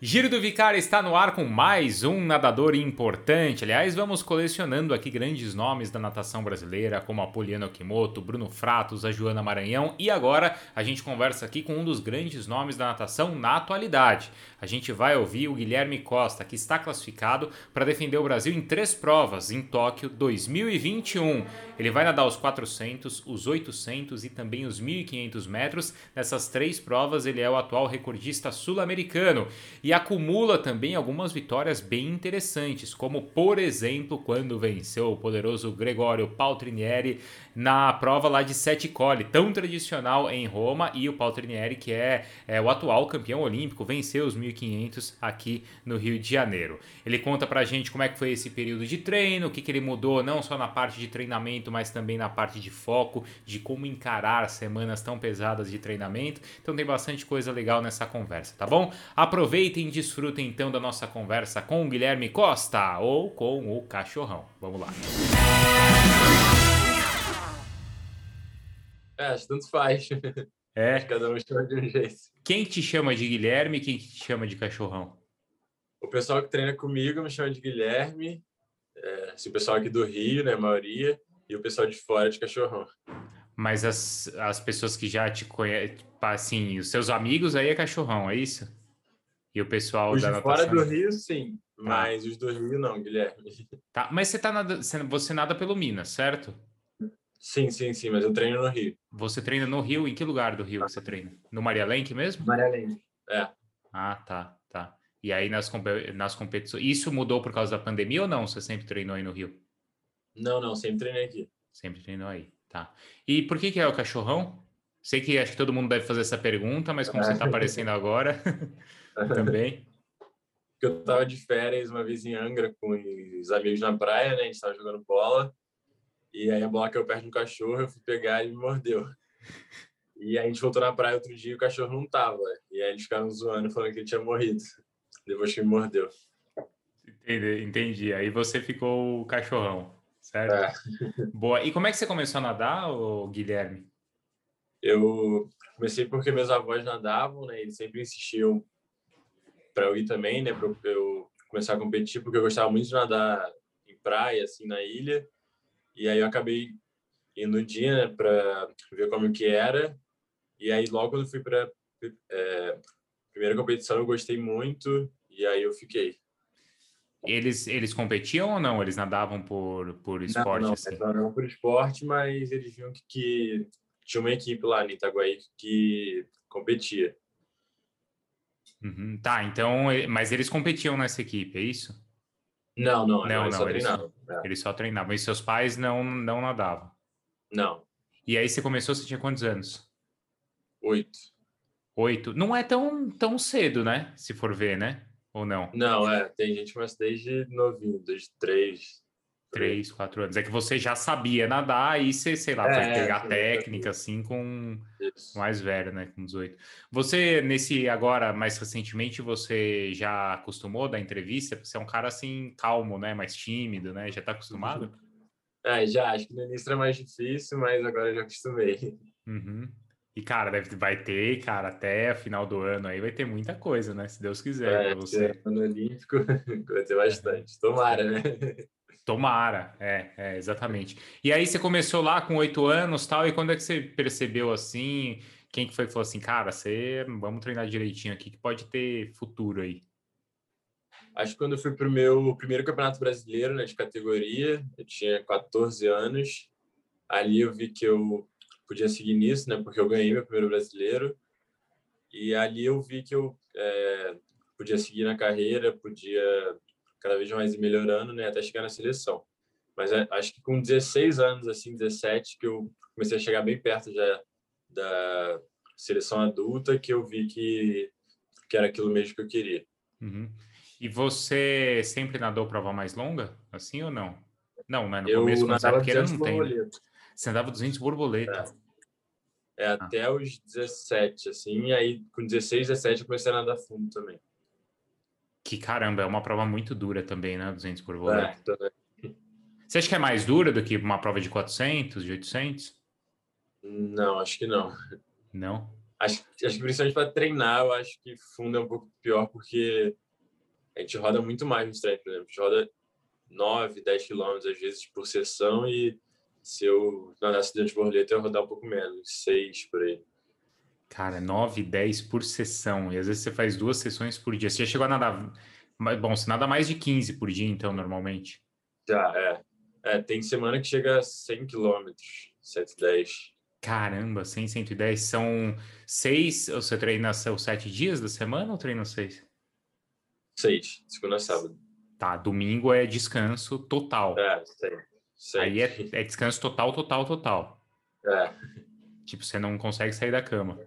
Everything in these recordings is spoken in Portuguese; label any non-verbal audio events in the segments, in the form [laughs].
Giro do Vicário está no ar com mais um nadador importante. Aliás, vamos colecionando aqui grandes nomes da natação brasileira, como a Poliana Okimoto, Bruno Fratos, a Joana Maranhão. E agora a gente conversa aqui com um dos grandes nomes da natação na atualidade. A gente vai ouvir o Guilherme Costa, que está classificado para defender o Brasil em três provas em Tóquio 2021. Ele vai nadar os 400, os 800 e também os 1.500 metros. Nessas três provas, ele é o atual recordista sul-americano e acumula também algumas vitórias bem interessantes, como por exemplo quando venceu o poderoso Gregório Paltrinieri na prova lá de Sete Colli, tão tradicional em Roma, e o Paltrinieri que é, é o atual campeão olímpico, venceu os 1500 aqui no Rio de Janeiro. Ele conta pra gente como é que foi esse período de treino, o que, que ele mudou não só na parte de treinamento, mas também na parte de foco, de como encarar semanas tão pesadas de treinamento. Então tem bastante coisa legal nessa conversa, tá bom? Aproveitem e desfrutem então da nossa conversa com o Guilherme Costa ou com o Cachorrão. Vamos lá. É, tanto faz. É. Cada um chama de um jeito. Quem te chama de Guilherme e quem te chama de Cachorrão? O pessoal que treina comigo me chama de Guilherme. É, assim, o pessoal aqui do Rio, né, a maioria. E o pessoal de fora de Cachorrão. Mas as, as pessoas que já te conhecem, assim, os seus amigos aí é Cachorrão, é isso? E o pessoal os da natação... fora do Rio, sim. Tá. Mas os do Rio, não, Guilherme. Tá, mas você tá nada, você nada pelo Minas, certo? Sim, sim, sim, mas eu treino no Rio. Você treina no Rio? Em que lugar do Rio você treina? No Maria Lenk mesmo? Maria Lenk, é. Ah, tá, tá. E aí nas, nas competições... Isso mudou por causa da pandemia ou não? Você sempre treinou aí no Rio? Não, não, sempre treinei aqui. Sempre treinou aí, tá. E por que que é o cachorrão? Sei que acho que todo mundo deve fazer essa pergunta, mas como é. você está [laughs] aparecendo agora... [laughs] Também. eu tava de férias uma vez em Angra com os amigos na praia, né? A gente tava jogando bola. E aí a bola caiu perto de um cachorro, eu fui pegar e me mordeu. E a gente voltou na praia outro dia e o cachorro não tava. E aí eles ficaram zoando, falando que ele tinha morrido. Depois que me mordeu. Entendi, entendi. Aí você ficou o cachorrão, certo? É. Boa. E como é que você começou a nadar, Guilherme? Eu comecei porque meus avós nadavam, né? Eles sempre insistiam para eu ir também, né, para eu começar a competir, porque eu gostava muito de nadar em praia, assim, na ilha. E aí eu acabei indo no dia, né, para ver como que era. E aí logo quando fui para é, primeira competição eu gostei muito e aí eu fiquei. Eles eles competiam ou não? Eles nadavam por por esporte não, não, assim? Não, por esporte, mas eles viam que, que tinha uma equipe lá em Itaguaí que competia. Uhum, tá, então, mas eles competiam nessa equipe, é isso? Não, não, não, não, só eles. É. Eles só treinavam. E seus pais não, não nadavam? Não. E aí você começou, você tinha quantos anos? Oito. Oito? Não é tão, tão cedo, né? Se for ver, né? Ou não? Não, é. Tem gente que começa desde novinho, desde três, Três, quatro anos. É que você já sabia nadar e você, sei lá, é, foi pegar é, técnica assim com Isso. mais velho, né? Com 18. Você, nesse agora, mais recentemente, você já acostumou da entrevista? Você é um cara assim, calmo, né? Mais tímido, né? Já tá acostumado? É, já. Acho que no início era mais difícil, mas agora já acostumei. Uhum. E, cara, deve, vai ter, cara, até final do ano aí vai ter muita coisa, né? Se Deus quiser. É, você. ano olímpico [laughs] vai ter bastante. Tomara, né? Tomara, é, é, exatamente. E aí você começou lá com oito anos tal, e quando é que você percebeu assim? Quem que foi que falou assim, cara, você vamos treinar direitinho aqui que pode ter futuro aí? Acho que quando eu fui para o meu primeiro campeonato brasileiro, né, de categoria, eu tinha 14 anos. Ali eu vi que eu podia seguir nisso, né, porque eu ganhei meu primeiro brasileiro. E ali eu vi que eu é, podia seguir na carreira, podia cada vez mais melhorando, né, até chegar na seleção. Mas é, acho que com 16 anos, assim, 17, que eu comecei a chegar bem perto já da seleção adulta, que eu vi que, que era aquilo mesmo que eu queria. Uhum. E você sempre nadou prova mais longa, assim ou não? Não, né? No eu começo, quando você era pequeno, não tem. Né? Você andava 200 borboleta. É, é ah. até os 17, assim, e aí com 16, 17 eu comecei a nadar fundo também. Que caramba, é uma prova muito dura também, né? 200 por volante. É, Você acha que é mais dura do que uma prova de 400, de 800? Não, acho que não. Não? Acho, acho que principalmente para treinar, eu acho que fundo é um pouco pior, porque a gente roda muito mais nos treinos, por exemplo. A gente roda 9, 10 quilômetros às vezes por sessão e se eu nadasse de borboleta, eu ia rodar um pouco menos, 6 por aí. Cara, 9, 10 por sessão. E às vezes você faz duas sessões por dia. Você já chegou a nadar. Bom, você nada mais de 15 por dia, então, normalmente. Já, é. é tem semana que chega a 100 quilômetros, 110. Caramba, 100, 110. São seis. Você treina os sete dias da semana ou treina seis? Seis, segunda a sábado. Tá, domingo é descanso total. É, sei, sei. Aí é, é descanso total, total, total. É. Tipo, você não consegue sair da cama.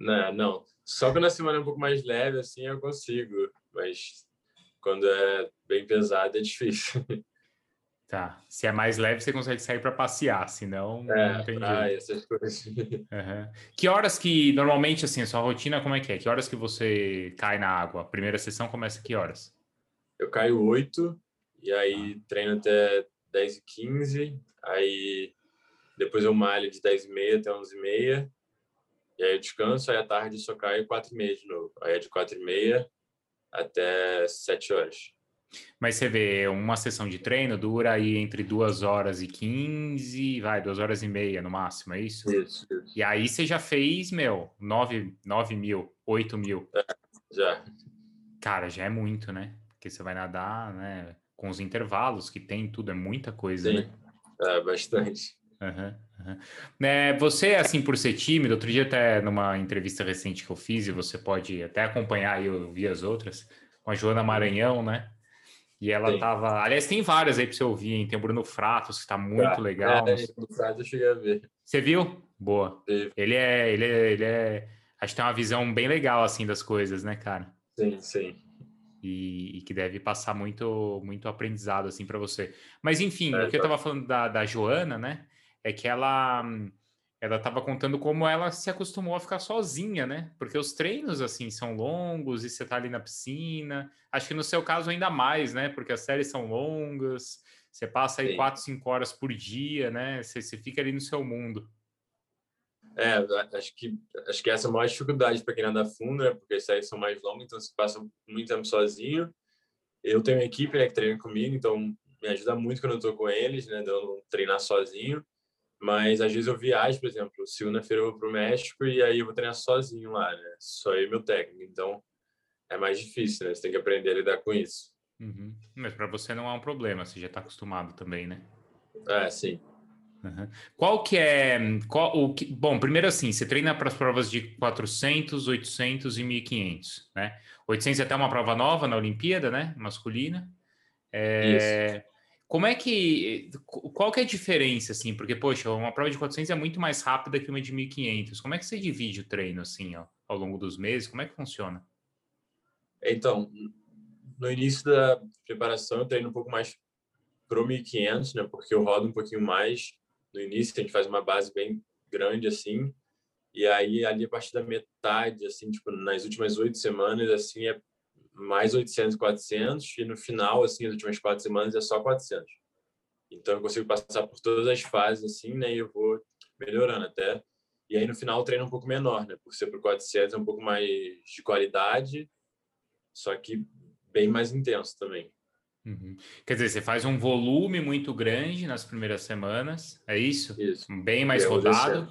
Não, não. Só quando a semana é um pouco mais leve, assim, eu consigo. Mas quando é bem pesado, é difícil. [laughs] Tá. Se é mais leve, você consegue sair para passear, senão é, não tem praia, jeito. essas coisas. [laughs] Uhum. Que horas que, normalmente, assim, a sua rotina, como é que é? Que horas que você cai na água? A primeira sessão começa que horas? Eu caio 8, e aí ah. treino até 10 e 15, aí depois eu malho de 10 e meia até 11 e meia, e aí eu descanso, aí à tarde só caio 4 e meia de novo. Aí é de 4 e meia até 7 horas. Mas você vê, uma sessão de treino dura aí entre duas horas e quinze, vai, duas horas e meia no máximo, é isso? Isso, isso. E aí você já fez, meu, nove, nove mil, oito mil. É, já. Cara, já é muito, né? Porque você vai nadar, né? Com os intervalos que tem, tudo, é muita coisa, Sim. né? É, bastante. Uhum. É, você, assim, por ser tímido, outro dia até numa entrevista recente que eu fiz, e você pode até acompanhar, eu vi as outras, com a Joana Maranhão, né? E ela Sim. tava. Aliás, tem várias aí para você ouvir, hein? Tem o Bruno Fratos, que tá muito ah, legal. É, Fratos eu cheguei a ver. Você viu? Boa. Sim. Ele é, ele é, ele é. Acho que tem uma visão bem legal, assim, das coisas, né, cara? Sim, sim. E, e que deve passar muito, muito aprendizado, assim, para você. Mas, enfim, é, o que eu tava falando da, da Joana, né? É que ela ela estava contando como ela se acostumou a ficar sozinha, né? Porque os treinos, assim, são longos e você tá ali na piscina. Acho que no seu caso ainda mais, né? Porque as séries são longas, você passa aí Sim. quatro, cinco horas por dia, né? Você, você fica ali no seu mundo. É, acho que, acho que essa é a maior dificuldade para quem nada fundo, né? Porque as séries são mais longas, então você passa muito tempo sozinho. Eu tenho uma equipe né, que treina comigo, então me ajuda muito quando eu tô com eles, né? De eu não treinar sozinho. Mas às vezes eu viajo, por exemplo, segunda-feira eu vou para o México e aí eu vou treinar sozinho lá, né? Só eu e meu técnico. Então é mais difícil, né? Você tem que aprender a lidar com isso. Uhum. Mas para você não é um problema, você já está acostumado também, né? É, sim. Uhum. Qual que é. Qual, o que, bom, primeiro assim, você treina para as provas de 400, 800 e 1500, né? 800 é até uma prova nova na Olimpíada, né? Masculina. É, Isso. Como é que. Qual que é a diferença, assim? Porque, poxa, uma prova de 400 é muito mais rápida que uma de 1500. Como é que você divide o treino, assim, ó, ao longo dos meses? Como é que funciona? Então, no início da preparação, eu treino um pouco mais pro 1500, né? Porque eu rodo um pouquinho mais. No início, a gente faz uma base bem grande, assim. E aí, ali, a partir da metade, assim, tipo, nas últimas oito semanas, assim, é mais 800, 400 e no final, assim, as últimas quatro semanas é só 400. Então eu consigo passar por todas as fases assim, né? E eu vou melhorando até. E aí no final o treino é um pouco menor, né? Por ser para 400 é um pouco mais de qualidade, só que bem mais intenso também. Uhum. Quer dizer, você faz um volume muito grande nas primeiras semanas, é isso? Isso. Bem mais rodado,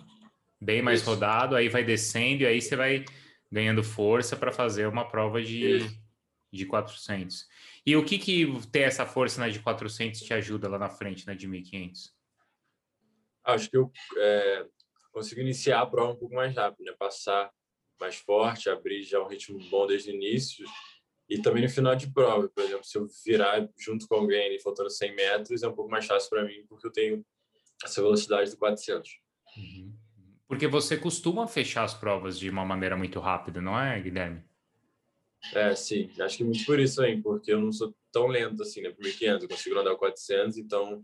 bem mais isso. rodado, aí vai descendo e aí você vai ganhando força para fazer uma prova de, isso de 400. E o que que ter essa força na de 400 te ajuda lá na frente, na de 1500? Acho que eu é, consigo iniciar a prova um pouco mais rápido, né? Passar mais forte, abrir já um ritmo bom desde o início. E também no final de prova, por exemplo, se eu virar junto com alguém ali, faltando 100 metros, é um pouco mais fácil para mim, porque eu tenho essa velocidade do 400. Uhum. Porque você costuma fechar as provas de uma maneira muito rápida, não é, Guilherme? É, sim. Acho que muito por isso aí, porque eu não sou tão lento assim, né? Por 1500, eu consigo andar 400, então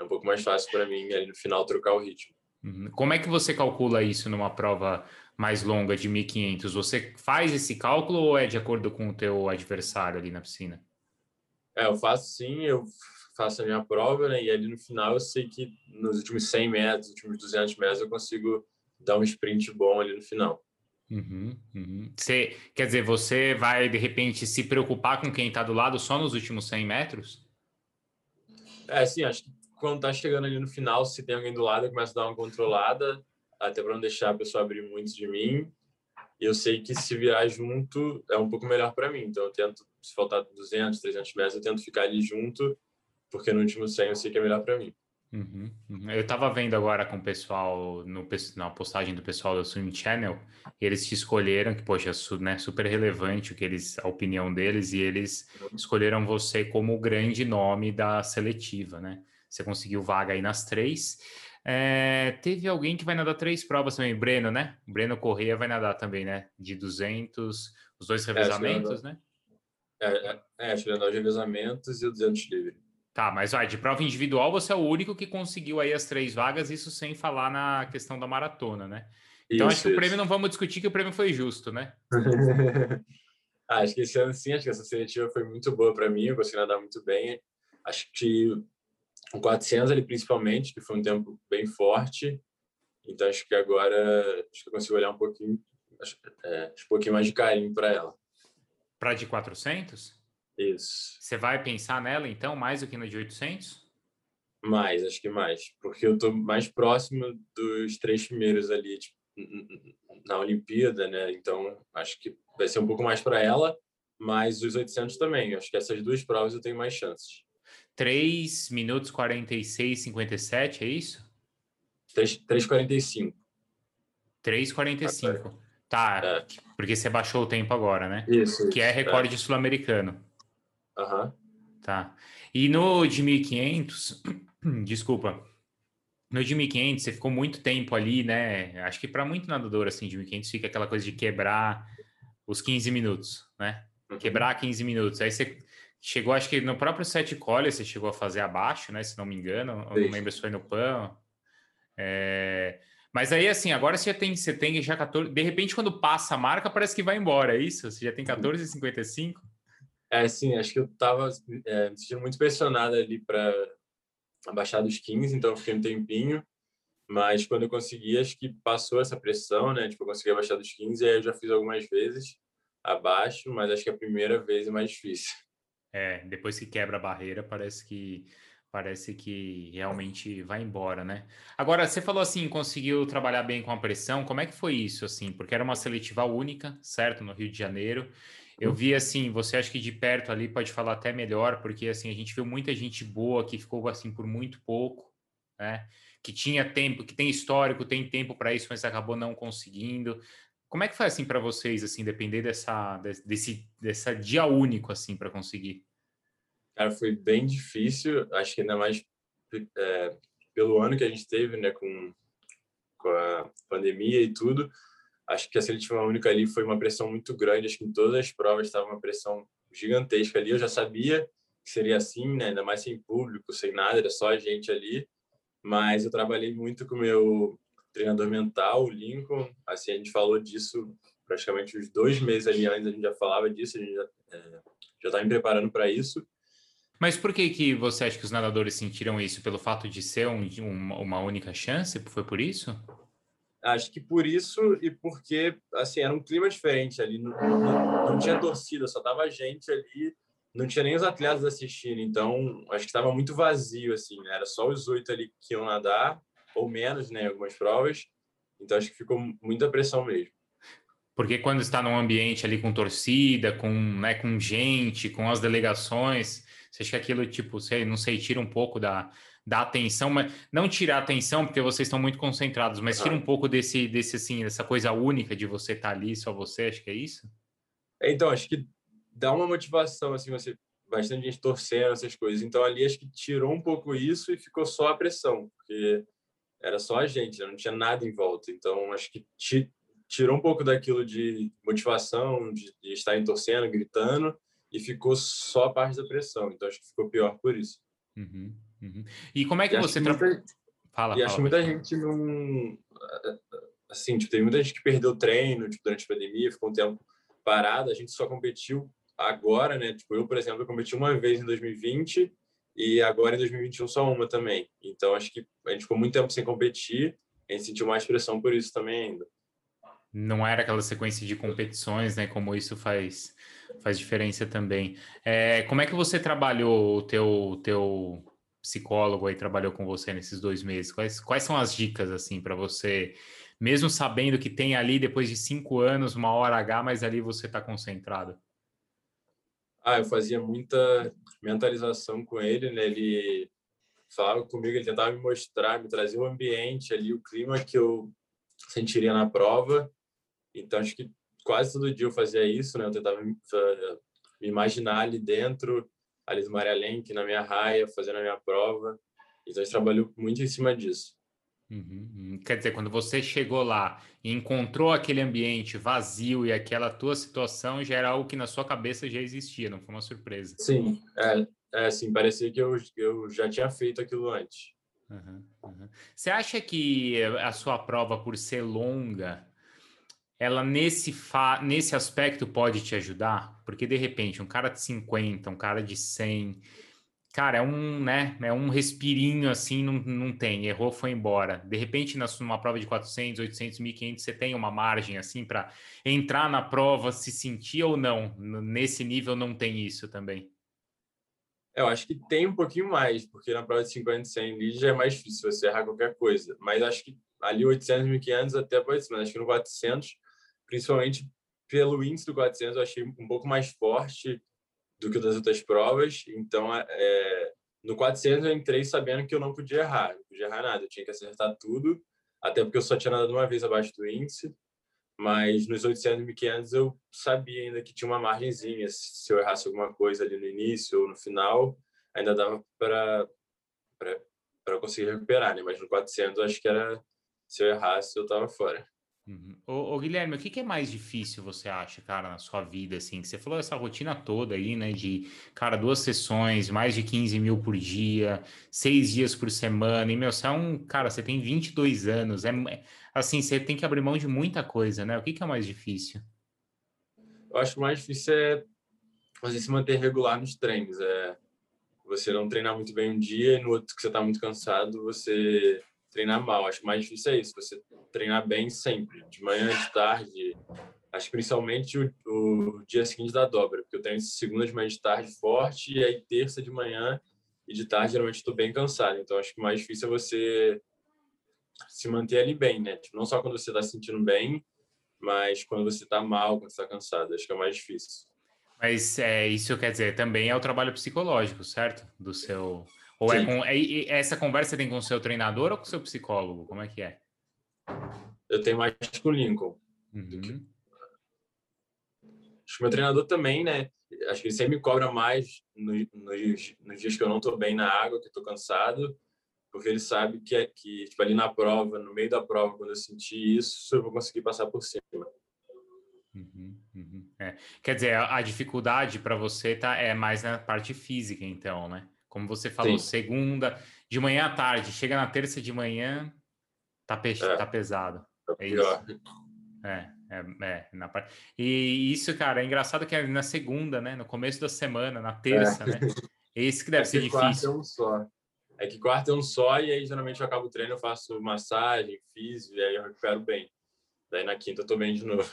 é um pouco mais fácil para mim ali no final trocar o ritmo. Uhum. Como é que você calcula isso numa prova mais longa de 1500? Você faz esse cálculo ou é de acordo com o teu adversário ali na piscina? É, eu faço sim, eu faço a minha prova, né? E ali no final eu sei que nos últimos 100 metros, últimos 200 metros eu consigo dar um sprint bom ali no final. Uhum, uhum. Você, quer dizer, você vai de repente se preocupar com quem está do lado só nos últimos 100 metros? É, sim, acho que quando tá chegando ali no final, se tem alguém do lado, eu começo a dar uma controlada, até para não deixar a pessoa abrir muito de mim. E eu sei que se virar junto é um pouco melhor para mim. Então eu tento, se faltar 200, 300 metros, eu tento ficar ali junto, porque no último 100 eu sei que é melhor para mim. Uhum, uhum. Eu estava vendo agora com o pessoal, no, na postagem do pessoal da Swim Channel, eles te escolheram, que, poxa, é né, super relevante o que eles, a opinião deles, e eles escolheram você como o grande nome da seletiva, né? Você conseguiu vaga aí nas três. É, teve alguém que vai nadar três provas também, Breno, né? Breno Correia vai nadar também, né? De 200, os dois é, revezamentos, é, né? É, é, acho que de revezamentos e o 200 livre. Tá, mas vai, de prova individual você é o único que conseguiu aí as três vagas, isso sem falar na questão da maratona, né? Então isso, acho que isso. o prêmio não vamos discutir que o prêmio foi justo, né? [laughs] ah, acho que esse ano sim, acho que essa seletiva foi muito boa para mim, eu consegui nadar muito bem. Acho que o 400 ali principalmente, que foi um tempo bem forte. Então acho que agora acho que eu consigo olhar um pouquinho, acho, é, um pouquinho mais de carinho para ela. Para de 400? Isso. Você vai pensar nela, então, mais do que no de 800? Mais, acho que mais. Porque eu estou mais próximo dos três primeiros ali tipo, na Olimpíada, né? Então, acho que vai ser um pouco mais para ela, mas os 800 também. Acho que essas duas provas eu tenho mais chances. 3 minutos 46, 57, é isso? 3,45. 3,45. Tá, é. porque você baixou o tempo agora, né? Isso. Que é recorde é. sul-americano. Aham. Tá. E no de 1500, [clears throat] desculpa, no de 1500 você ficou muito tempo ali, né? Acho que para muito nadador assim de 1500 fica aquela coisa de quebrar os 15 minutos, né? Uhum. Quebrar 15 minutos. Aí você chegou, acho que no próprio set collar você chegou a fazer abaixo, né? Se não me engano, eu não lembro se foi no PAN. É... Mas aí, assim, agora você já tem, você tem já 14. De repente, quando passa a marca, parece que vai embora, é isso? Você já tem 14,55? É, sim, acho que eu estava é, me sentindo muito pressionado ali para abaixar dos 15, então fiquei um tempinho. Mas quando eu consegui, acho que passou essa pressão, né? Tipo, eu consegui abaixar dos 15, aí eu já fiz algumas vezes abaixo, mas acho que a primeira vez é mais difícil. É, depois que quebra a barreira, parece que parece que realmente vai embora, né? Agora, você falou assim, conseguiu trabalhar bem com a pressão, como é que foi isso, assim? Porque era uma seletiva única, certo? No Rio de Janeiro, eu vi assim, você acha que de perto ali pode falar até melhor, porque assim, a gente viu muita gente boa que ficou assim por muito pouco, né? Que tinha tempo, que tem histórico, tem tempo para isso, mas acabou não conseguindo. Como é que foi assim para vocês, assim, depender dessa desse dessa dia único assim para conseguir? Cara, foi bem difícil, acho que ainda mais é, pelo ano que a gente teve, né, com, com a pandemia e tudo acho que a seletiva única ali foi uma pressão muito grande. Acho que em todas as provas estava uma pressão gigantesca ali. Eu já sabia que seria assim, né? ainda mais sem público, sem nada, era só a gente ali. Mas eu trabalhei muito com o meu treinador mental, o Lincoln. Assim, a gente falou disso praticamente uns dois meses ali antes, a gente já falava disso, a gente já é, estava me preparando para isso. Mas por que, que você acha que os nadadores sentiram isso? Pelo fato de ser um, uma única chance? Foi por isso? Acho que por isso e porque assim era um clima diferente ali, não, não, não tinha torcida, só tava gente ali, não tinha nem os atletas assistindo, então acho que estava muito vazio assim, né? era só os oito ali que iam nadar ou menos, né, algumas provas. Então acho que ficou muita pressão mesmo. Porque quando está num ambiente ali com torcida, com, né, com gente, com as delegações, você acha que aquilo, tipo, sei, não sei, tira um pouco da, da atenção, mas não tirar a atenção porque vocês estão muito concentrados, mas tira um pouco desse, desse assim, dessa coisa única de você estar tá ali, só você, acho que é isso? Então, acho que dá uma motivação, assim, você bastante gente torcendo essas coisas. Então ali acho que tirou um pouco isso e ficou só a pressão, porque era só a gente, né? não tinha nada em volta. Então acho que tirou um pouco daquilo de motivação, de, de estar torcendo, gritando, e ficou só a parte da pressão. Então acho que ficou pior por isso. Uhum. Uhum. E como é que você trabalha? Fala, e fala, acho que muita gente não. Assim, tipo, tem muita gente que perdeu o treino tipo, durante a pandemia, ficou um tempo parado. A gente só competiu agora, né? Tipo, eu, por exemplo, eu competi uma vez em 2020 e agora em 2021 só uma também. Então, acho que a gente ficou muito tempo sem competir, a gente sentiu mais pressão por isso também ainda. Não era aquela sequência de competições, né? Como isso faz, faz diferença também. É, como é que você trabalhou o teu, teu psicólogo aí trabalhou com você nesses dois meses? Quais, quais são as dicas assim para você, mesmo sabendo que tem ali depois de cinco anos uma hora H, mas ali você está concentrado? Ah, eu fazia muita mentalização com ele, né? Ele falava comigo, ele tentava me mostrar, me trazer o ambiente ali, o clima que eu sentiria na prova. Então, acho que quase todo dia eu fazia isso, né? Eu tentava me, me imaginar ali dentro, ali do Maria Lenk, na minha raia, fazendo a minha prova. Então, a gente trabalhou muito em cima disso. Uhum, uhum. Quer dizer, quando você chegou lá e encontrou aquele ambiente vazio e aquela tua situação, já era algo que na sua cabeça já existia, não foi uma surpresa. Sim, é, é assim, parecia que eu, eu já tinha feito aquilo antes. Uhum, uhum. Você acha que a sua prova, por ser longa, ela nesse, fa... nesse aspecto pode te ajudar? Porque de repente, um cara de 50, um cara de 100 cara, é um, né, é um respirinho assim, não, não tem, errou, foi embora. De repente, numa prova de 400, 800, 1500, você tem uma margem assim para entrar na prova, se sentir ou não. Nesse nível não tem isso também. Eu acho que tem um pouquinho mais, porque na prova de 50 e 100 ali já é mais difícil você errar qualquer coisa. Mas acho que ali 800, 1500 até pode ser, mas acho que no 400, principalmente pelo índice do 400, eu achei um pouco mais forte do que das outras provas. Então, é, é no 400 eu entrei sabendo que eu não podia errar, não podia errar nada, eu tinha que acertar tudo, até porque eu só tinha nadado uma vez abaixo do índice. Mas nos 800 e 1500 eu sabia ainda que tinha uma margenzinha. Se eu errasse alguma coisa ali no início ou no final, ainda dava para para conseguir recuperar, né? Mas no 400 acho que era se eu errasse eu estava fora. Uhum. Ô, ô, Guilherme, o que, que, é mais difícil você acha, cara, na sua vida, assim? Que você falou essa rotina toda aí, né? De, cara, duas sessões, mais de 15 mil por dia, seis dias por semana. E, meu, você é um, cara, você tem 22 anos. É, assim, você tem que abrir mão de muita coisa, né? O que, que é mais difícil? Eu acho que o mais difícil é você se manter regular nos treinos. É você não treinar muito bem um dia e no outro que você está muito cansado, você treinar mal. Acho mais difícil é isso, você treinar bem sempre, de manhã, de tarde. Acho principalmente o, o dia seguinte da dobra, porque eu tenho segunda de manhã de tarde forte e aí terça de manhã e de tarde geralmente estou bem cansado. Então acho que mais difícil é você se manter ali bem, né? Tipo, não só quando você está se sentindo bem, mas quando você está mal, quando está cansado. Acho que é mais difícil. Mas é, isso quer dizer, também é o trabalho psicológico, certo? Do seu ou é com, é, essa conversa tem com o seu treinador ou com o seu psicólogo? Como é que é? Eu tenho mais com o Lincoln. Uhum. Acho que meu treinador também, né? Acho que ele sempre me cobra mais nos, nos, nos dias que eu não estou bem na água, que estou cansado, porque ele sabe que, é, que tipo, ali na prova, no meio da prova, quando eu sentir isso, eu vou conseguir passar por cima. Uhum, uhum. É. Quer dizer, a, a dificuldade para você tá, é mais na parte física, então, né? Como você falou, Sim. segunda, de manhã à tarde, chega na terça de manhã, tá, pe é. tá pesado. É, é isso. É, é, é, na parte. E isso, cara, é engraçado que é na segunda, né? No começo da semana, na terça, é. né? Esse que [laughs] deve é ser que difícil. É um só. É que quarta é um só, e aí geralmente eu acabo o treino, eu faço massagem, fiz, e aí eu recupero bem. Daí na quinta eu tô bem de novo.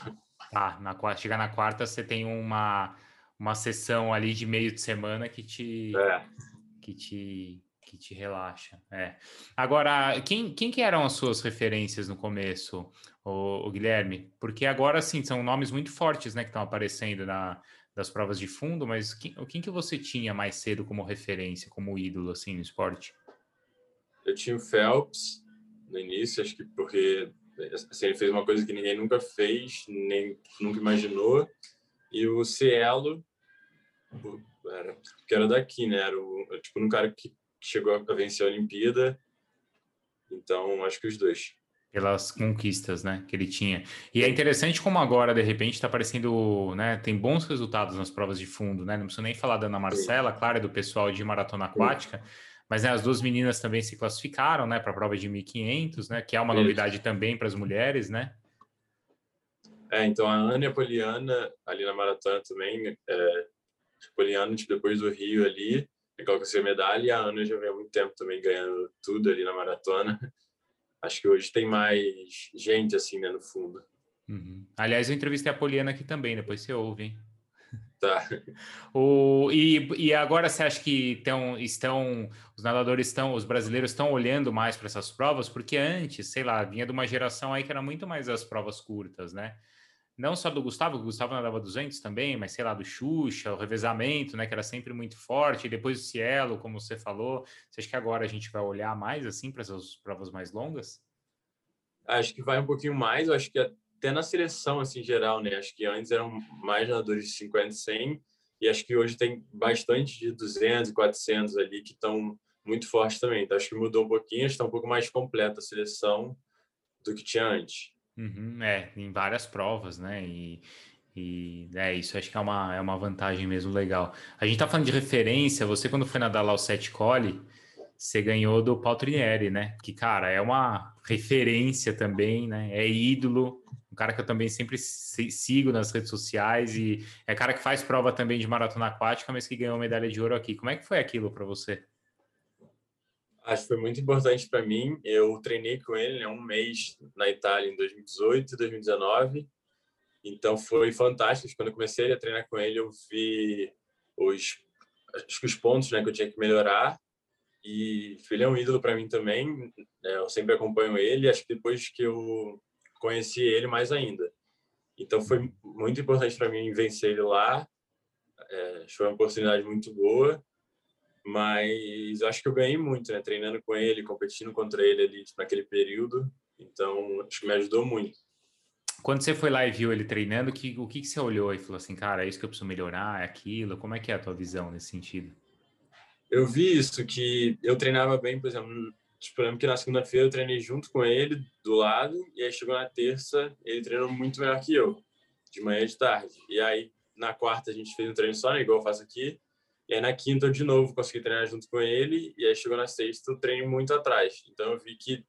Tá, na quarta, chega na quarta, você tem uma, uma sessão ali de meio de semana que te. É que te que te relaxa. É. Agora, quem, quem que eram as suas referências no começo, o, Guilherme? Porque agora, sim, são nomes muito fortes, né, que estão aparecendo na, das provas de fundo, mas quem, quem que você tinha mais cedo como referência, como ídolo, assim, no esporte? Eu tinha o Phelps no início, acho que porque assim, ele fez uma coisa que ninguém nunca fez, nem nunca imaginou, e o Cielo, era, que era daqui, né? Era o, tipo um cara que chegou a vencer a Olimpíada. Então, acho que os dois. Pelas conquistas, né, que ele tinha. E é interessante como agora, de repente, está aparecendo, né, tem bons resultados nas provas de fundo, né? Não preciso nem falar da Ana Marcela, Sim. claro, é do pessoal de maratona aquática, Sim. mas né, as duas meninas também se classificaram, né, para a prova de 1500, né, que é uma novidade também para as mulheres, né? É, então a Ana e a Poliana ali na maratona também é, Poliana, tipo, depois do Rio ali, é que ser medalha, e a Ana já vem há muito tempo também ganhando tudo ali na maratona. [laughs] Acho que hoje tem mais gente, assim, né, no fundo. Uhum. Aliás, eu entrevistei a Poliana aqui também, depois você ouve, hein? [laughs] Tá. O, e, e agora você acha que tão, estão, os nadadores estão, os brasileiros estão olhando mais para essas provas? Porque antes, sei lá, vinha de uma geração aí que era muito mais as provas curtas, né? Não só do Gustavo, o Gustavo nadava 200 também, mas sei lá, do Xuxa, o revezamento, né, que era sempre muito forte, e depois o Cielo, como você falou. Você acha que agora a gente vai olhar mais assim para essas provas mais longas? Acho que vai um pouquinho mais, acho que até na seleção, assim, geral, né? Acho que antes eram mais nadadores de 50 e 100, e acho que hoje tem bastante de 200 e 400 ali que estão muito fortes também. Então, acho que mudou um pouquinho, está um pouco mais completa a seleção do que tinha antes. Uhum, é, em várias provas, né? E, e é isso, acho que é uma, é uma vantagem mesmo legal. A gente tá falando de referência, você quando foi nadar lá o Sete Cole, você ganhou do Paul Trinieri, né? Que, cara, é uma referência também, né? É ídolo, um cara que eu também sempre sigo nas redes sociais e é cara que faz prova também de maratona aquática, mas que ganhou medalha de ouro aqui. Como é que foi aquilo para você? Acho que foi muito importante para mim. Eu treinei com ele né, um mês na Itália em 2018 e 2019. Então foi fantástico. Quando eu comecei a treinar com ele, eu vi os os pontos né, que eu tinha que melhorar. E ele é um ídolo para mim também. Né, eu sempre acompanho ele. Acho que depois que eu conheci ele mais ainda. Então foi muito importante para mim vencer ele lá. É, foi uma oportunidade muito boa, mas acho que eu ganhei muito, né? Treinando com ele, competindo contra ele ali tipo, naquele período. Então acho que me ajudou muito. Quando você foi lá e viu ele treinando, que, o que, que você olhou e falou assim, cara, é isso que eu preciso melhorar, é aquilo? Como é que é a tua visão nesse sentido? Eu vi isso, que eu treinava bem, por exemplo, Tipo, lembro que na segunda-feira eu treinei junto com ele, do lado, e aí chegou na terça, ele treinou muito melhor que eu, de manhã e de tarde. E aí, na quarta, a gente fez um treino só, né, igual eu faço aqui. E aí, na quinta, eu de novo consegui treinar junto com ele, e aí chegou na sexta, eu treino muito atrás. Então, eu vi que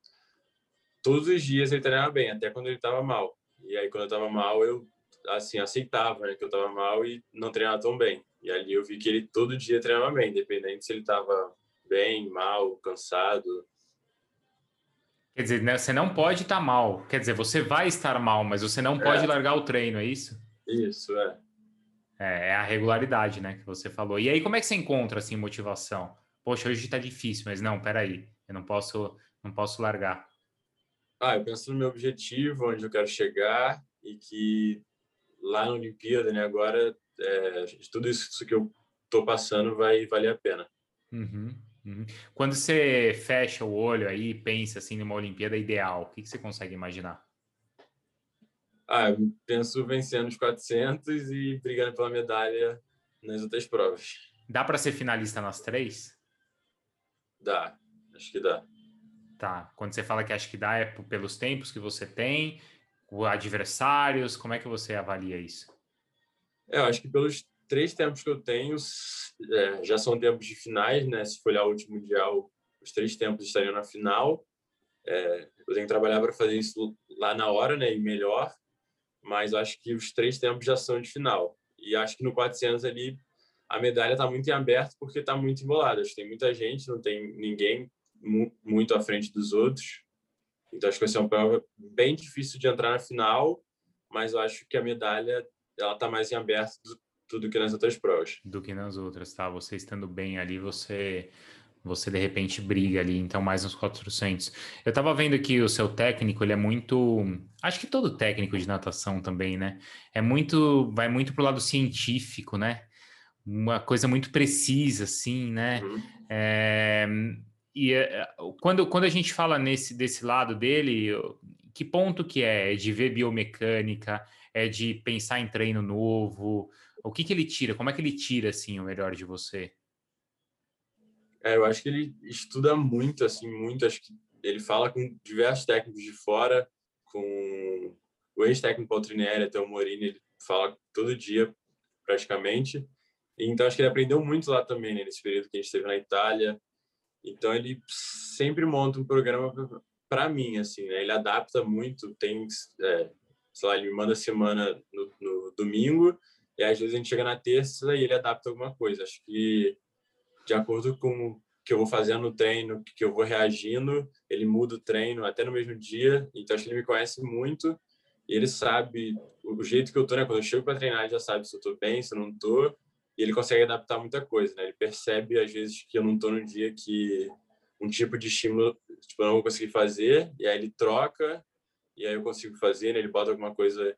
todos os dias ele treinava bem, até quando ele estava mal. E aí, quando eu estava mal, eu, assim, aceitava né, que eu estava mal e não treinava tão bem. E ali eu vi que ele todo dia treinava bem, independente se ele estava bem, mal, cansado. Quer dizer, né, você não pode estar tá mal. Quer dizer, você vai estar mal, mas você não pode é. largar o treino, é isso? Isso, é. É. É a regularidade, né, que você falou. E aí, como é que você encontra, assim, motivação? Poxa, hoje tá difícil, mas não, peraí, eu não posso, não posso largar. Ah, eu penso no meu objetivo, onde eu quero chegar e que lá na Olimpíada, né, agora, é, tudo isso que eu tô passando vai valer a pena. Uhum. Uhum. Quando você fecha o olho aí e pensa assim numa Olimpíada ideal, o que, que você consegue imaginar? Ah, eu penso vencendo os 400 e brigando pela medalha nas outras provas. Dá para ser finalista nas três? Dá, acho que dá. Tá. Quando você fala que acho que dá, é pelos tempos que você tem, adversários, como é que você avalia isso? É, eu acho que pelos três tempos que eu tenho é, já são tempos de finais, né? Se for olhar o último mundial, os três tempos estariam na final. É, eu tenho que trabalhar para fazer isso lá na hora, né? E melhor. Mas acho que os três tempos já são de final. E acho que no 400 ali a medalha está muito em aberto porque está muito embolada. Acho que tem muita gente, não tem ninguém muito à frente dos outros. Então acho que vai ser uma prova bem difícil de entrar na final, mas acho que a medalha ela está mais em aberto do, tudo que nas outras provas. Do que nas outras, tá? Você estando bem ali, você você de repente briga ali, então mais uns 400. Eu tava vendo que o seu técnico, ele é muito, acho que todo técnico de natação também, né? É muito, vai muito pro lado científico, né? Uma coisa muito precisa, assim, né? Uhum. É, e é, quando, quando a gente fala nesse desse lado dele, que ponto que é? É de ver biomecânica? É de pensar em treino novo? O que, que ele tira? Como é que ele tira assim o melhor de você? É, eu acho que ele estuda muito, assim, muito. Acho que ele fala com diversos técnicos de fora, com o ex-técnico Paltrinieri, até o Morini, ele fala todo dia, praticamente. Então, acho que ele aprendeu muito lá também, né, nesse período que a gente esteve na Itália. Então, ele sempre monta um programa para mim, assim, né? Ele adapta muito, tem, é, sei lá, ele me manda semana no, no domingo, e às vezes a gente chega na terça e ele adapta alguma coisa. Acho que de acordo com o que eu vou fazendo no treino, que eu vou reagindo, ele muda o treino até no mesmo dia. Então acho que ele me conhece muito E ele sabe o jeito que eu tô, né? Quando eu chego para treinar, ele já sabe se eu tô bem, se eu não tô. E ele consegue adaptar muita coisa, né? Ele percebe, às vezes, que eu não tô no dia que um tipo de estímulo tipo, eu não vou conseguir fazer. E aí ele troca, e aí eu consigo fazer, né? Ele bota alguma coisa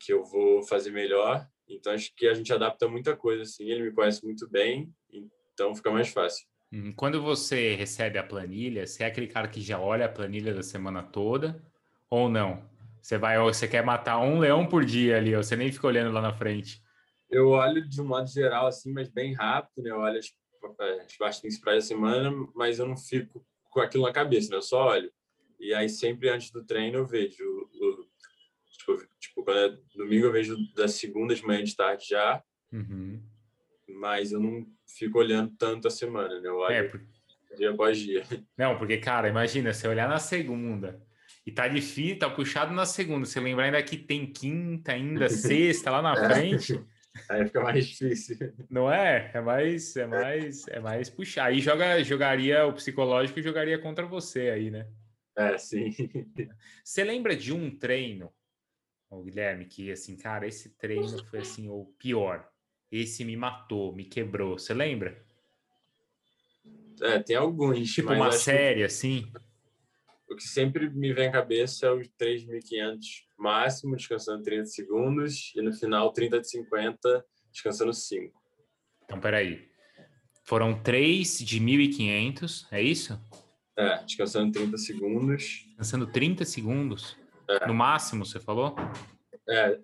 que eu vou fazer melhor. Então, acho que a gente adapta muita coisa, assim. Ele me conhece muito bem, então fica mais fácil. Uhum. Quando você recebe a planilha, você é aquele cara que já olha a planilha da semana toda ou não? Você vai, você quer matar um leão por dia ali, você nem fica olhando lá na frente. Eu olho de um modo geral assim, mas bem rápido, né? Eu olho as, as partes principais da semana, mas eu não fico com aquilo na cabeça, né? Eu só olho. E aí sempre antes do treino eu vejo o, tipo, tipo, quando é domingo eu vejo das segundas de manhã de tarde já. Uhum. Mas eu não fico olhando tanto a semana, né? Eu olho é, dia após dia. Não, porque, cara, imagina, você olhar na segunda e tá difícil, tá puxado na segunda. Você lembrar ainda que tem quinta, ainda [laughs] sexta lá na é. frente. Aí fica mais difícil. Não é? É mais, é mais, é mais puxar. Aí joga, jogaria o psicológico e jogaria contra você aí, né? É, sim. Você lembra de um treino, Guilherme, que assim, cara, esse treino foi assim o pior. Esse me matou, me quebrou. Você lembra? É, tem alguns. Tipo uma série, que... assim. O que sempre me vem à cabeça é os 3.500 máximo, descansando 30 segundos, e no final 30 de 50, descansando 5. Então, peraí. Foram 3 de 1.500, é isso? É, descansando 30 segundos. Descansando 30 segundos? É. No máximo, você falou? É,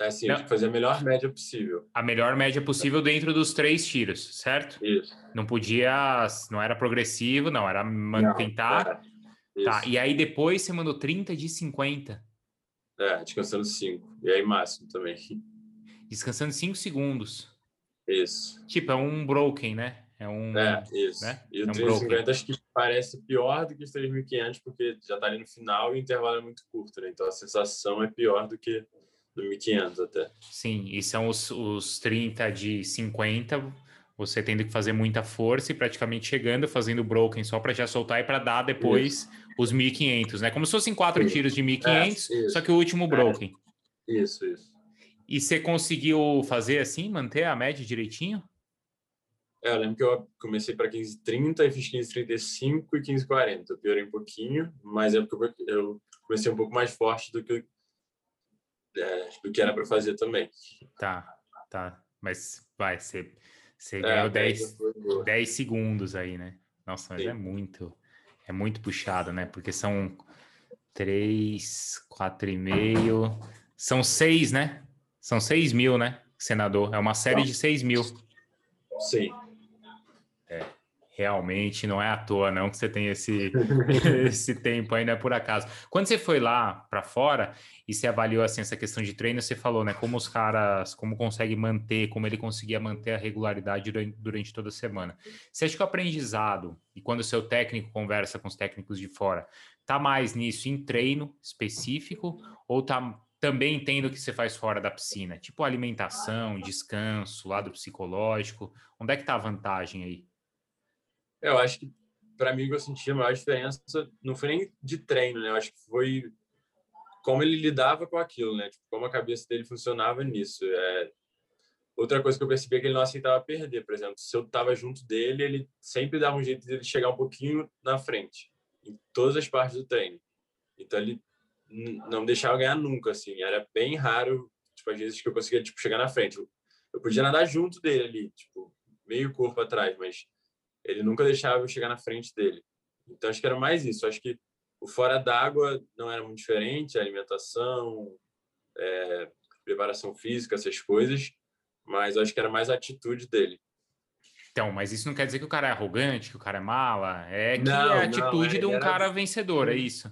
é assim, Não. fazer a melhor média possível. A melhor média possível dentro dos três tiros, certo? Isso. Não podia, não era progressivo, não, era tentar. Não, é. Tá, e aí depois você mandou 30 de 50. É, descansando 5. E aí máximo também. Descansando 5 segundos. Isso. Tipo, é um broken, né? É um. É, isso. Né? E o é um 350 acho que parece pior do que os 3.500, porque já tá ali no final e o intervalo é muito curto, né? Então a sensação é pior do que do 1.500 até. Sim, e são os, os 30 de 50 você tendo que fazer muita força e praticamente chegando, fazendo broken só para já soltar e para dar depois isso. os 1500, né? Como se fossem quatro tiros de 1500, é, só que o último broken. É. Isso, isso. E você conseguiu fazer assim, manter a média direitinho? É, eu lembro que eu comecei para 15,30 e fiz 15,35 e 15,40. Eu piorei um pouquinho, mas é porque eu comecei um pouco mais forte do que, é, do que era para fazer também. Tá, tá. Mas vai, ser você é, ganhou 10, 10 segundos aí, né? Nossa, mas Sim. é muito, é muito puxado, né? Porque são 3, 4,5, são 6, né? São 6 mil, né? Senador, é uma série de 6 mil. Sim realmente não é à toa não que você tem esse [laughs] esse tempo aí, não é por acaso. Quando você foi lá para fora e você avaliou assim essa questão de treino, você falou, né, como os caras, como consegue manter, como ele conseguia manter a regularidade durante, durante toda a semana. Você acha que o aprendizado e quando o seu técnico conversa com os técnicos de fora, tá mais nisso em treino específico ou tá também entendo que você faz fora da piscina, tipo alimentação, descanso, lado psicológico, onde é que tá a vantagem aí? Eu acho que para mim eu senti a maior diferença não foi nem de treino, né? Eu acho que foi como ele lidava com aquilo, né? Tipo, como a cabeça dele funcionava nisso. É... Outra coisa que eu percebi é que ele não aceitava perder, por exemplo. Se eu estava junto dele, ele sempre dava um jeito de ele chegar um pouquinho na frente, em todas as partes do treino. Então ele não deixava ganhar nunca, assim. Era bem raro, tipo, às vezes que eu conseguia tipo chegar na frente. Eu podia nadar junto dele ali, tipo, meio corpo atrás, mas ele nunca deixava eu chegar na frente dele. Então acho que era mais isso. Acho que o fora d'água não era muito diferente, a alimentação, é, preparação física, essas coisas, mas acho que era mais a atitude dele. Então, mas isso não quer dizer que o cara é arrogante, que o cara é mala, é que não, é a atitude não, de um era... cara vencedor, é isso.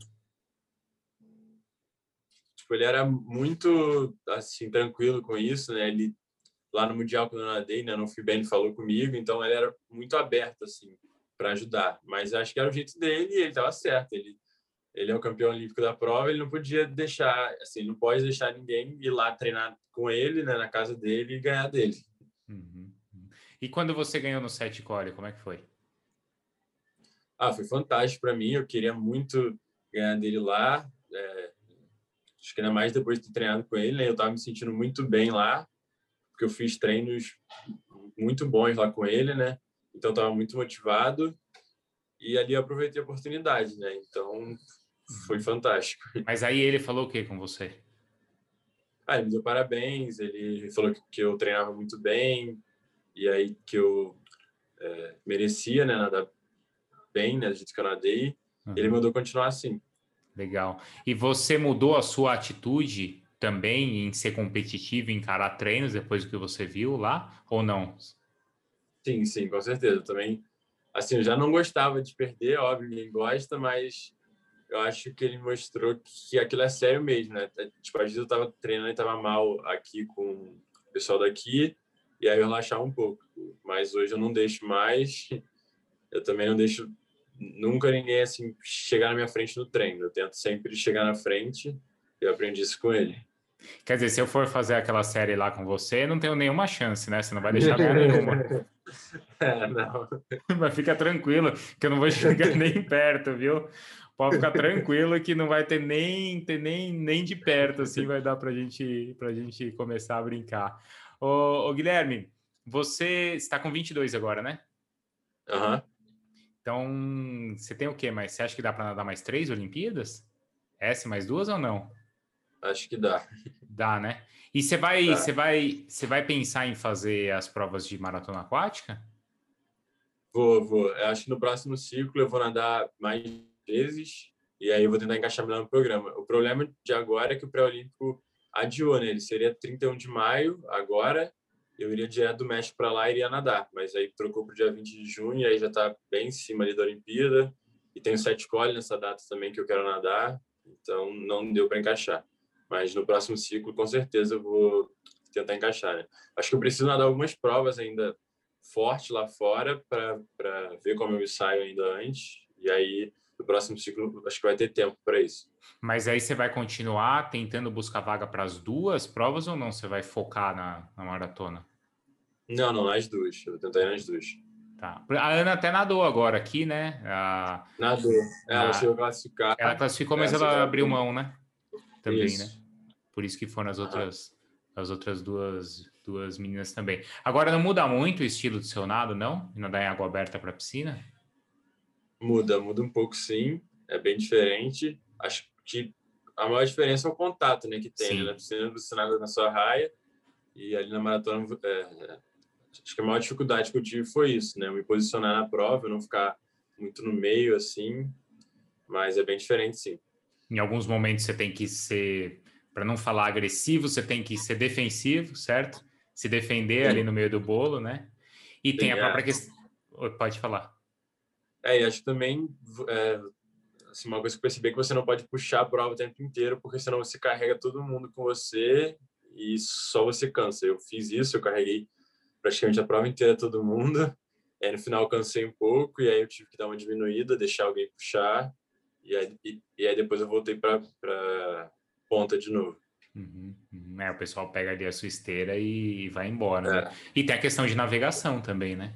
Tipo, ele era muito assim tranquilo com isso, né? Ele lá no Mundial, quando eu nadei, né, não fui bem, ele falou comigo, então ele era muito aberto, assim, para ajudar. Mas acho que era o jeito dele e ele estava certo. Ele, ele é o campeão olímpico da prova, ele não podia deixar, assim, não pode deixar ninguém ir lá treinar com ele, né, na casa dele e ganhar dele. Uhum. E quando você ganhou no set core, como é que foi? Ah, foi fantástico para mim. Eu queria muito ganhar dele lá. É, acho que ainda mais depois de ter treinado com ele, né? Eu estava me sentindo muito bem lá, porque eu fiz treinos muito bons lá com ele, né? Então estava muito motivado e ali aproveitei a oportunidade, né? Então foi fantástico. [laughs] Mas aí ele falou o que com você? Ah, ele me deu parabéns, ele falou que eu treinava muito bem e aí que eu é, merecia, né, nadar bem, né, do jeito que eu nadei. Uhum. Ele mandou continuar assim. Legal. E você mudou a sua atitude também em ser competitivo, encarar treinos depois do que você viu lá, ou não? Sim, sim, com certeza. Também, assim, eu já não gostava de perder, óbvio, ninguém gosta, mas eu acho que ele mostrou que aquilo é sério mesmo, né? Tipo, às vezes eu tava treinando e tava mal aqui com o pessoal daqui, e aí eu relaxava um pouco. Mas hoje eu não deixo mais, [laughs] eu também não deixo nunca ninguém assim chegar na minha frente no treino. Eu tento sempre chegar na frente. Eu aprendi isso com ele. Quer dizer, se eu for fazer aquela série lá com você, não tenho nenhuma chance, né? Você não vai deixar [laughs] ganhar nenhuma. É, não. [laughs] Mas fica tranquilo, que eu não vou chegar [laughs] nem perto, viu? Pode ficar tranquilo que não vai ter nem, ter nem, nem de perto, assim, vai dar pra gente, pra gente começar a brincar. Ô, ô Guilherme, você está com 22 agora, né? Aham. Uhum. Então, você tem o quê? Mas você acha que dá para nadar mais três Olimpíadas? S mais duas ou não? Acho que dá. Dá, né? E você vai, dá. você vai, você vai pensar em fazer as provas de maratona aquática? Vou, vou. Eu acho que no próximo ciclo eu vou nadar mais vezes e aí eu vou tentar encaixar melhor no programa. O problema de agora é que o pré-olímpico adiou, né? Ele seria 31 de maio agora eu iria direto do México para lá e iria nadar, mas aí trocou para o dia 20 de junho, e aí já está bem em cima ali da Olimpíada, e tem o sete cole nessa data também que eu quero nadar, então não deu para encaixar. Mas no próximo ciclo, com certeza, eu vou tentar encaixar. Né? Acho que eu preciso nadar algumas provas ainda forte lá fora para ver como eu me saio ainda antes, e aí no próximo ciclo acho que vai ter tempo para isso. Mas aí você vai continuar tentando buscar vaga para as duas provas ou não? Você vai focar na, na maratona? Não, não, nas duas. Eu vou tentar ir nas duas. Tá. A Ana até nadou agora aqui, né? A... Nadou. Ela a... chegou a classificar. Ela classificou, mas ela, ela abriu mão, né? Também, isso. né? Por isso que foram as outras, as outras duas, duas meninas também. Agora, não muda muito o estilo do seu nado, não? Nadar em água aberta para piscina? Muda, muda um pouco, sim. É bem diferente. Acho que a maior diferença é o contato, né? Que tem. Né? Na piscina, você nada na sua raia. E ali na maratona, é, acho que a maior dificuldade que eu tive foi isso, né? Me posicionar na prova, não ficar muito no meio assim, mas é bem diferente, sim. Em alguns momentos você tem que ser, para não falar agressivo, você tem que ser defensivo, certo? Se defender sim. ali no meio do bolo, né? E sim, tem a própria é. questão. Pode falar. É, e acho também é, assim, uma coisa que eu percebi é que você não pode puxar a prova o tempo inteiro, porque senão você carrega todo mundo com você e só você cansa. Eu fiz isso, eu carreguei praticamente a prova inteira todo mundo. Aí no final cansei um pouco e aí eu tive que dar uma diminuída, deixar alguém puxar e aí, e, e aí depois eu voltei para ponta de novo. Uhum, uhum. É, o pessoal pega ali a sua esteira e vai embora. Né? É. Né? E tem a questão de navegação também, né?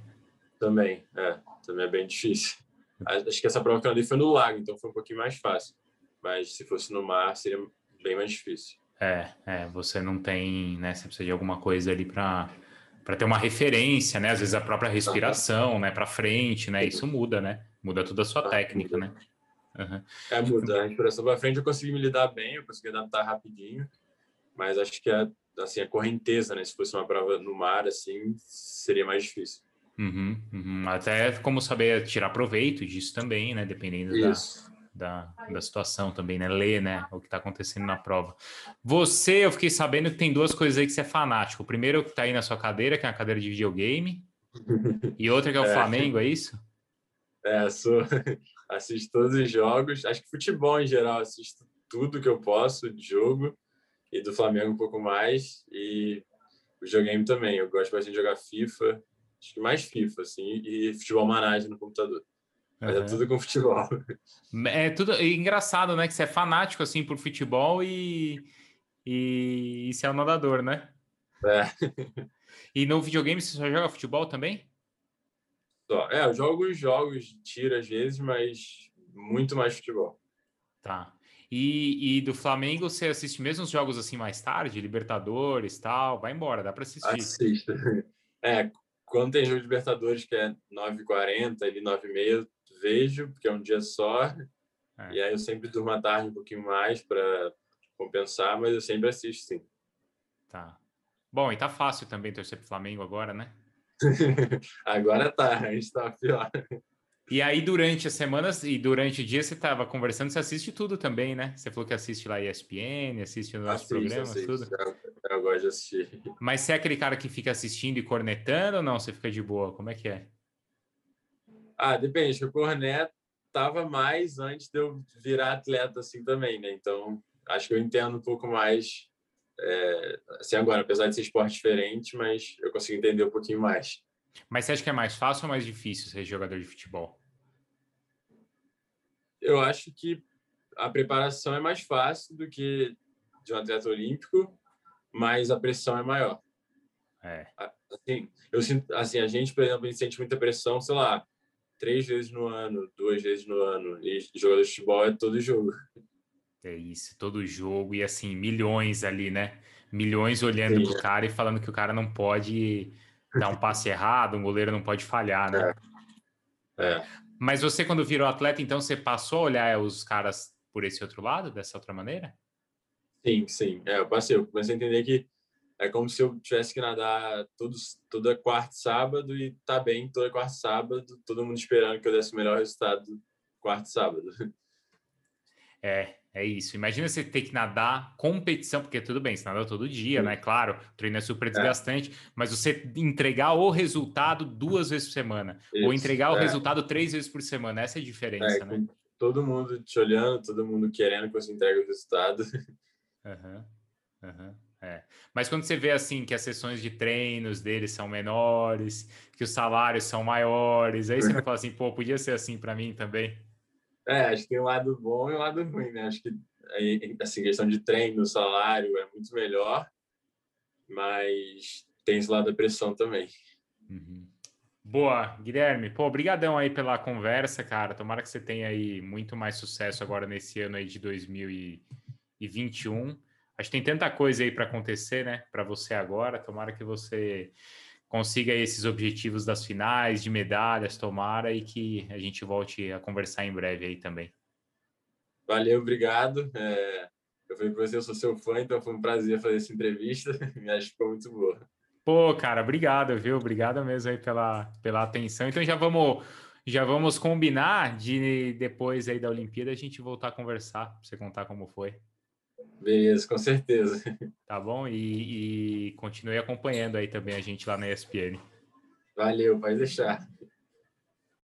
Também, é. Também é bem difícil. Acho que essa prova que eu andei foi no lago, então foi um pouquinho mais fácil. Mas se fosse no mar, seria bem mais difícil. É, é, você não tem, né? Você precisa de alguma coisa ali para para ter uma referência, né? Às vezes a própria respiração, né? Para frente, né? Isso muda, né? Muda toda a sua técnica, né? Uhum. É, muda. A respiração para frente eu consegui me lidar bem, eu consegui adaptar rapidinho, mas acho que a, assim, a correnteza, né? Se fosse uma prova no mar, assim, seria mais difícil. Uhum, uhum. Até como saber tirar proveito disso também, né? Dependendo Isso. da da, da situação também, né? Ler, né? O que está acontecendo na prova. Você, eu fiquei sabendo que tem duas coisas aí que você é fanático. O primeiro que está aí na sua cadeira, que é a cadeira de videogame, [laughs] e outra que é o é. Flamengo, é isso? É, sou. Assisto todos os jogos. Acho que futebol em geral, assisto tudo que eu posso de jogo e do Flamengo um pouco mais. E o videogame também. Eu gosto bastante de jogar FIFA, acho que mais FIFA, assim, e futebol managem no computador. Mas uhum. é tudo com futebol. É tudo é engraçado, né? Que você é fanático assim por futebol e, e, e você é um nadador, né? É. E no videogame você só joga futebol também? Só. É, eu jogo jogos, tiro às vezes, mas muito mais futebol. Tá. E, e, do Flamengo, você assiste mesmo os jogos assim mais tarde, Libertadores tal? Vai embora, dá para assistir. Assisto. [laughs] É, quando tem jogo de Libertadores, que é 9h40, ali 9h30, vejo, porque é um dia só. É. E aí eu sempre durmo à tarde um pouquinho mais para compensar, mas eu sempre assisto, sim. Tá. Bom, e tá fácil também torcer pro Flamengo agora, né? [laughs] agora tá, a gente tá pior. E aí, durante as semanas e durante o dia, você estava conversando, você assiste tudo também, né? Você falou que assiste lá ESPN, assiste nos nossos programas, tudo. Eu, eu gosto de assistir. Mas você é aquele cara que fica assistindo e cornetando ou não? Você fica de boa? Como é que é? Ah, depende. O cornet tava mais antes de eu virar atleta assim também, né? Então, acho que eu entendo um pouco mais é, assim agora, apesar de ser esporte diferente, mas eu consigo entender um pouquinho mais. Mas você acha que é mais fácil ou mais difícil ser jogador de futebol? Eu acho que a preparação é mais fácil do que de um atleta olímpico, mas a pressão é maior. É. Assim, eu sinto, assim, a gente, por exemplo, a gente sente muita pressão, sei lá, três vezes no ano, duas vezes no ano, e jogador de futebol é todo jogo. É isso, todo jogo, e assim, milhões ali, né? Milhões olhando Sim. pro cara e falando que o cara não pode dar um passe errado, um goleiro não pode falhar, né? É. é. Mas você, quando virou atleta, então você passou a olhar os caras por esse outro lado, dessa outra maneira? Sim, sim. É, eu passei, eu comecei a entender que é como se eu tivesse que nadar todos, toda quarta e sábado e tá bem toda quarta e sábado, todo mundo esperando que eu desse o melhor resultado quarta e sábado. É, é isso. Imagina você ter que nadar competição, porque tudo bem, você nada todo dia, Sim. né? Claro, o treino é super é. desgastante, é. mas você entregar o resultado duas vezes por semana, isso, ou entregar o é. resultado três vezes por semana, essa é a diferença, é, né? Todo mundo te olhando, todo mundo querendo que você entregue o resultado. Uhum, uhum, é. Mas quando você vê assim que as sessões de treinos deles são menores, que os salários são maiores, aí você não [laughs] fala assim, pô, podia ser assim para mim também. É, acho que tem um lado bom e um lado ruim, né? Acho que assim, questão de treino, salário é muito melhor, mas tem esse lado da pressão também. Uhum. Boa, Guilherme. Pô, obrigadão aí pela conversa, cara. Tomara que você tenha aí muito mais sucesso agora nesse ano aí de 2021. Acho que tem tanta coisa aí para acontecer, né, para você agora. Tomara que você consiga esses objetivos das finais, de medalhas, tomara, e que a gente volte a conversar em breve aí também. Valeu, obrigado. É, eu falei para você, eu sou seu fã, então foi um prazer fazer essa entrevista. [laughs] Me acho que ficou muito boa. Pô, cara, obrigado, viu? Obrigado mesmo aí pela, pela atenção. Então já vamos já vamos combinar de depois aí da Olimpíada a gente voltar a conversar, para você contar como foi. Beleza, com certeza. [laughs] Tá bom? E, e continue acompanhando aí também a gente lá na ESPN. Valeu, pode deixar.